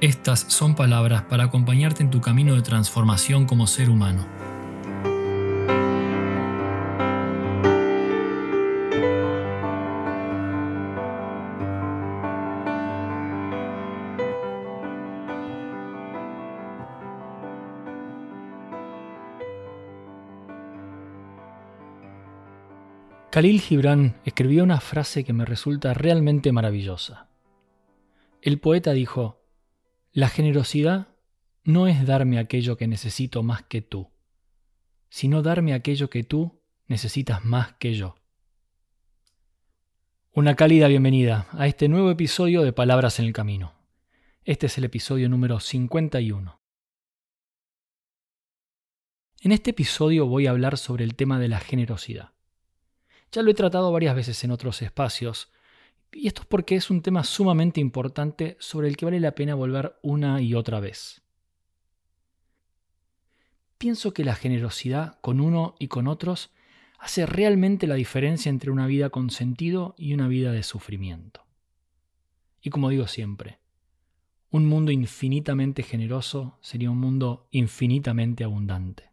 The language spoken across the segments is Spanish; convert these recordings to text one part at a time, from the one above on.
estas son palabras para acompañarte en tu camino de transformación como ser humano. Khalil Gibran escribió una frase que me resulta realmente maravillosa. El poeta dijo, la generosidad no es darme aquello que necesito más que tú, sino darme aquello que tú necesitas más que yo. Una cálida bienvenida a este nuevo episodio de Palabras en el Camino. Este es el episodio número 51. En este episodio voy a hablar sobre el tema de la generosidad. Ya lo he tratado varias veces en otros espacios, y esto es porque es un tema sumamente importante sobre el que vale la pena volver una y otra vez. Pienso que la generosidad con uno y con otros hace realmente la diferencia entre una vida con sentido y una vida de sufrimiento. Y como digo siempre, un mundo infinitamente generoso sería un mundo infinitamente abundante.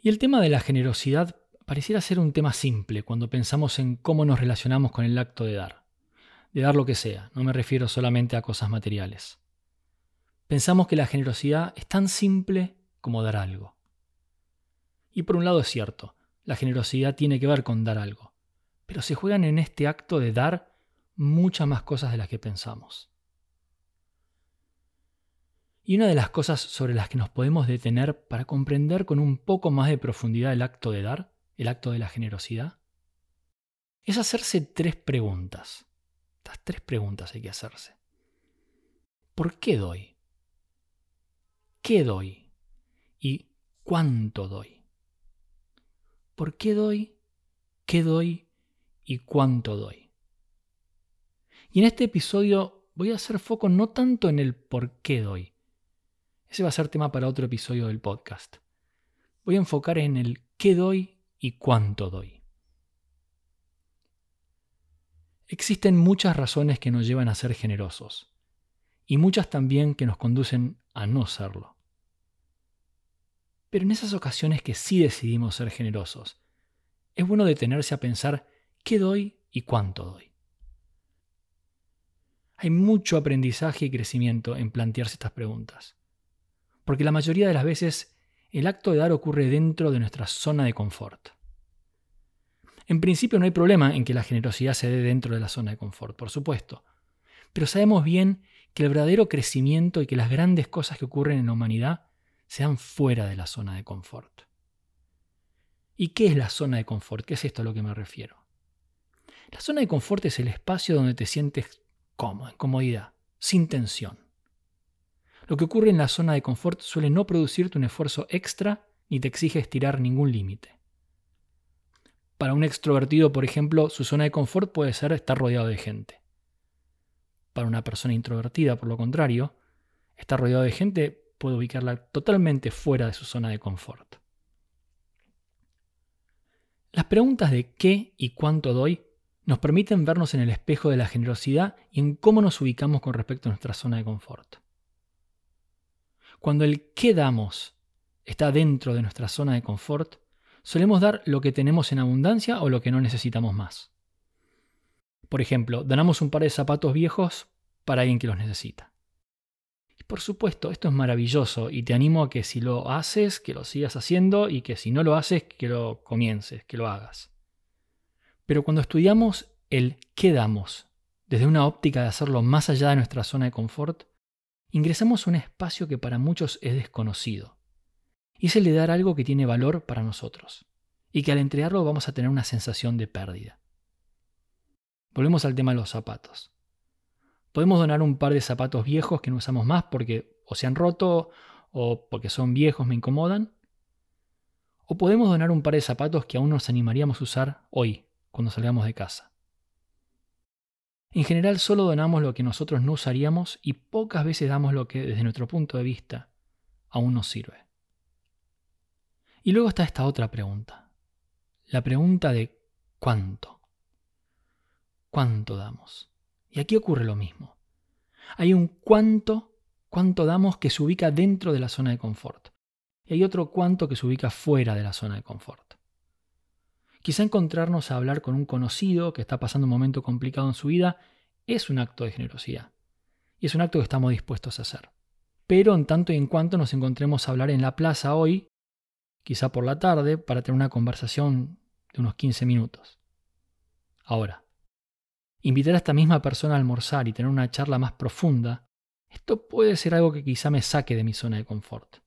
Y el tema de la generosidad pareciera ser un tema simple cuando pensamos en cómo nos relacionamos con el acto de dar. De dar lo que sea, no me refiero solamente a cosas materiales. Pensamos que la generosidad es tan simple como dar algo. Y por un lado es cierto, la generosidad tiene que ver con dar algo, pero se juegan en este acto de dar muchas más cosas de las que pensamos. Y una de las cosas sobre las que nos podemos detener para comprender con un poco más de profundidad el acto de dar el acto de la generosidad, es hacerse tres preguntas. Estas tres preguntas hay que hacerse. ¿Por qué doy? ¿Qué doy? ¿Y cuánto doy? ¿Por qué doy? ¿Qué doy? ¿Y cuánto doy? Y en este episodio voy a hacer foco no tanto en el por qué doy. Ese va a ser tema para otro episodio del podcast. Voy a enfocar en el qué doy y cuánto doy. Existen muchas razones que nos llevan a ser generosos y muchas también que nos conducen a no serlo. Pero en esas ocasiones que sí decidimos ser generosos, es bueno detenerse a pensar qué doy y cuánto doy. Hay mucho aprendizaje y crecimiento en plantearse estas preguntas, porque la mayoría de las veces el acto de dar ocurre dentro de nuestra zona de confort. En principio no hay problema en que la generosidad se dé dentro de la zona de confort, por supuesto, pero sabemos bien que el verdadero crecimiento y que las grandes cosas que ocurren en la humanidad se dan fuera de la zona de confort. ¿Y qué es la zona de confort? ¿Qué es esto a lo que me refiero? La zona de confort es el espacio donde te sientes cómodo, en comodidad, sin tensión. Lo que ocurre en la zona de confort suele no producirte un esfuerzo extra ni te exige estirar ningún límite. Para un extrovertido, por ejemplo, su zona de confort puede ser estar rodeado de gente. Para una persona introvertida, por lo contrario, estar rodeado de gente puede ubicarla totalmente fuera de su zona de confort. Las preguntas de qué y cuánto doy nos permiten vernos en el espejo de la generosidad y en cómo nos ubicamos con respecto a nuestra zona de confort. Cuando el qué damos está dentro de nuestra zona de confort, solemos dar lo que tenemos en abundancia o lo que no necesitamos más. Por ejemplo, donamos un par de zapatos viejos para alguien que los necesita. Y por supuesto, esto es maravilloso y te animo a que si lo haces, que lo sigas haciendo y que si no lo haces, que lo comiences, que lo hagas. Pero cuando estudiamos el qué damos desde una óptica de hacerlo más allá de nuestra zona de confort, ingresamos a un espacio que para muchos es desconocido. Y es el de dar algo que tiene valor para nosotros, y que al entregarlo vamos a tener una sensación de pérdida. Volvemos al tema de los zapatos. Podemos donar un par de zapatos viejos que no usamos más porque o se han roto o porque son viejos me incomodan. O podemos donar un par de zapatos que aún nos animaríamos a usar hoy, cuando salgamos de casa. En general solo donamos lo que nosotros no usaríamos y pocas veces damos lo que desde nuestro punto de vista aún nos sirve. Y luego está esta otra pregunta. La pregunta de ¿cuánto? ¿Cuánto damos? Y aquí ocurre lo mismo. Hay un cuánto, cuánto damos que se ubica dentro de la zona de confort. Y hay otro cuánto que se ubica fuera de la zona de confort. Quizá encontrarnos a hablar con un conocido que está pasando un momento complicado en su vida es un acto de generosidad. Y es un acto que estamos dispuestos a hacer. Pero en tanto y en cuanto nos encontremos a hablar en la plaza hoy, quizá por la tarde, para tener una conversación de unos 15 minutos. Ahora, invitar a esta misma persona a almorzar y tener una charla más profunda, esto puede ser algo que quizá me saque de mi zona de confort.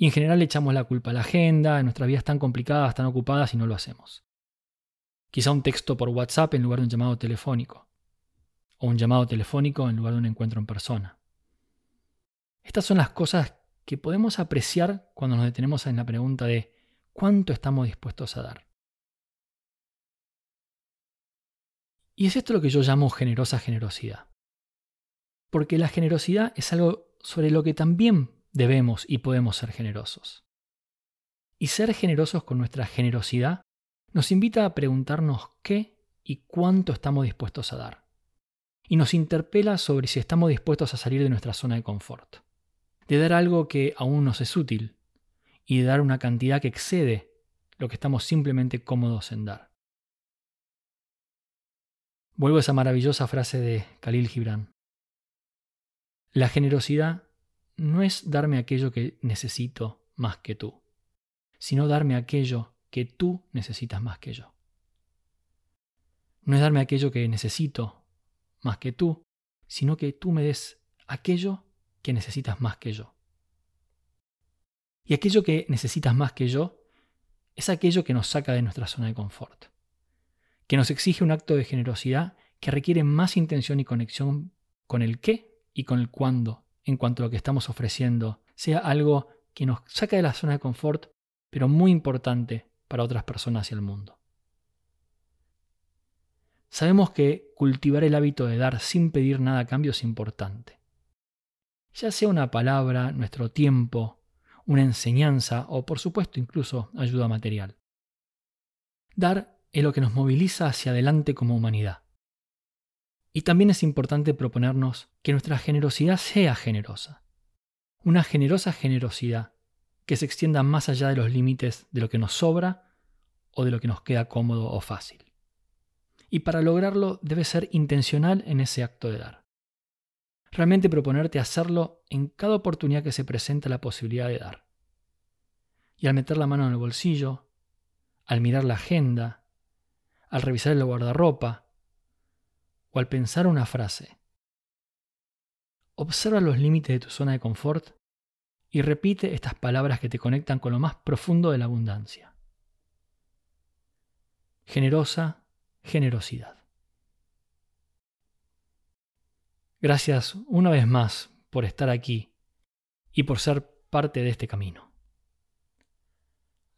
Y en general le echamos la culpa a la agenda, nuestras vidas tan complicadas, tan ocupadas y no lo hacemos. Quizá un texto por WhatsApp en lugar de un llamado telefónico. O un llamado telefónico en lugar de un encuentro en persona. Estas son las cosas que podemos apreciar cuando nos detenemos en la pregunta de ¿cuánto estamos dispuestos a dar? Y es esto lo que yo llamo generosa generosidad. Porque la generosidad es algo sobre lo que también debemos y podemos ser generosos. Y ser generosos con nuestra generosidad nos invita a preguntarnos qué y cuánto estamos dispuestos a dar. Y nos interpela sobre si estamos dispuestos a salir de nuestra zona de confort. De dar algo que aún nos es útil y de dar una cantidad que excede lo que estamos simplemente cómodos en dar. Vuelvo a esa maravillosa frase de Khalil Gibran. La generosidad no es darme aquello que necesito más que tú, sino darme aquello que tú necesitas más que yo. No es darme aquello que necesito más que tú, sino que tú me des aquello que necesitas más que yo. Y aquello que necesitas más que yo es aquello que nos saca de nuestra zona de confort, que nos exige un acto de generosidad que requiere más intención y conexión con el qué y con el cuándo en cuanto a lo que estamos ofreciendo sea algo que nos saca de la zona de confort, pero muy importante para otras personas y el mundo. Sabemos que cultivar el hábito de dar sin pedir nada a cambio es importante. Ya sea una palabra, nuestro tiempo, una enseñanza o por supuesto incluso ayuda material. Dar es lo que nos moviliza hacia adelante como humanidad. Y también es importante proponernos que nuestra generosidad sea generosa. Una generosa generosidad que se extienda más allá de los límites de lo que nos sobra o de lo que nos queda cómodo o fácil. Y para lograrlo debe ser intencional en ese acto de dar. Realmente proponerte hacerlo en cada oportunidad que se presenta la posibilidad de dar. Y al meter la mano en el bolsillo, al mirar la agenda, al revisar el guardarropa, o al pensar una frase. Observa los límites de tu zona de confort y repite estas palabras que te conectan con lo más profundo de la abundancia. Generosa generosidad. Gracias una vez más por estar aquí y por ser parte de este camino.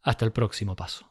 Hasta el próximo paso.